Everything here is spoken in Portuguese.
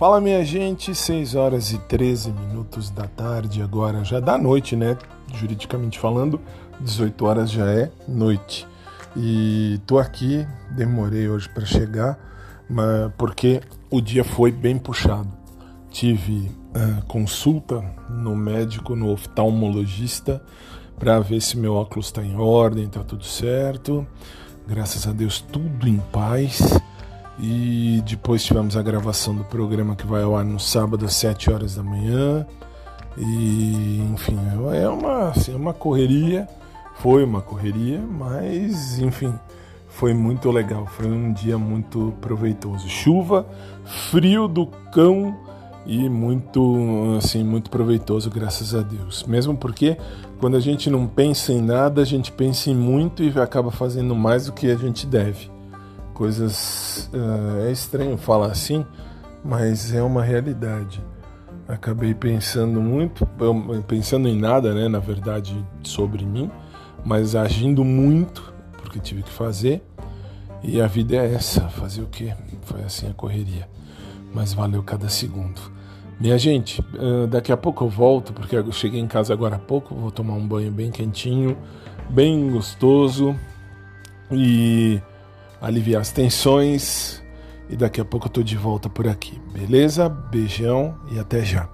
Fala minha gente, 6 horas e 13 minutos da tarde, agora já da noite, né? Juridicamente falando, 18 horas já é noite. E tô aqui, demorei hoje para chegar, mas porque o dia foi bem puxado. Tive uh, consulta no médico, no oftalmologista, para ver se meu óculos está em ordem, tá tudo certo. Graças a Deus, tudo em paz. E depois tivemos a gravação do programa que vai ao ar no sábado às 7 horas da manhã. E enfim, é uma, assim, uma correria. Foi uma correria, mas enfim, foi muito legal. Foi um dia muito proveitoso. Chuva, frio do cão e muito assim muito proveitoso graças a Deus mesmo porque quando a gente não pensa em nada a gente pensa em muito e acaba fazendo mais do que a gente deve coisas. Uh, é estranho falar assim, mas é uma realidade. Acabei pensando muito, pensando em nada, né, na verdade, sobre mim, mas agindo muito, porque tive que fazer. E a vida é essa, fazer o quê? Foi assim a correria. Mas valeu cada segundo. Minha gente, daqui a pouco eu volto, porque eu cheguei em casa agora há pouco, vou tomar um banho bem quentinho, bem gostoso. E aliviar as tensões. E daqui a pouco eu tô de volta por aqui, beleza? Beijão e até já.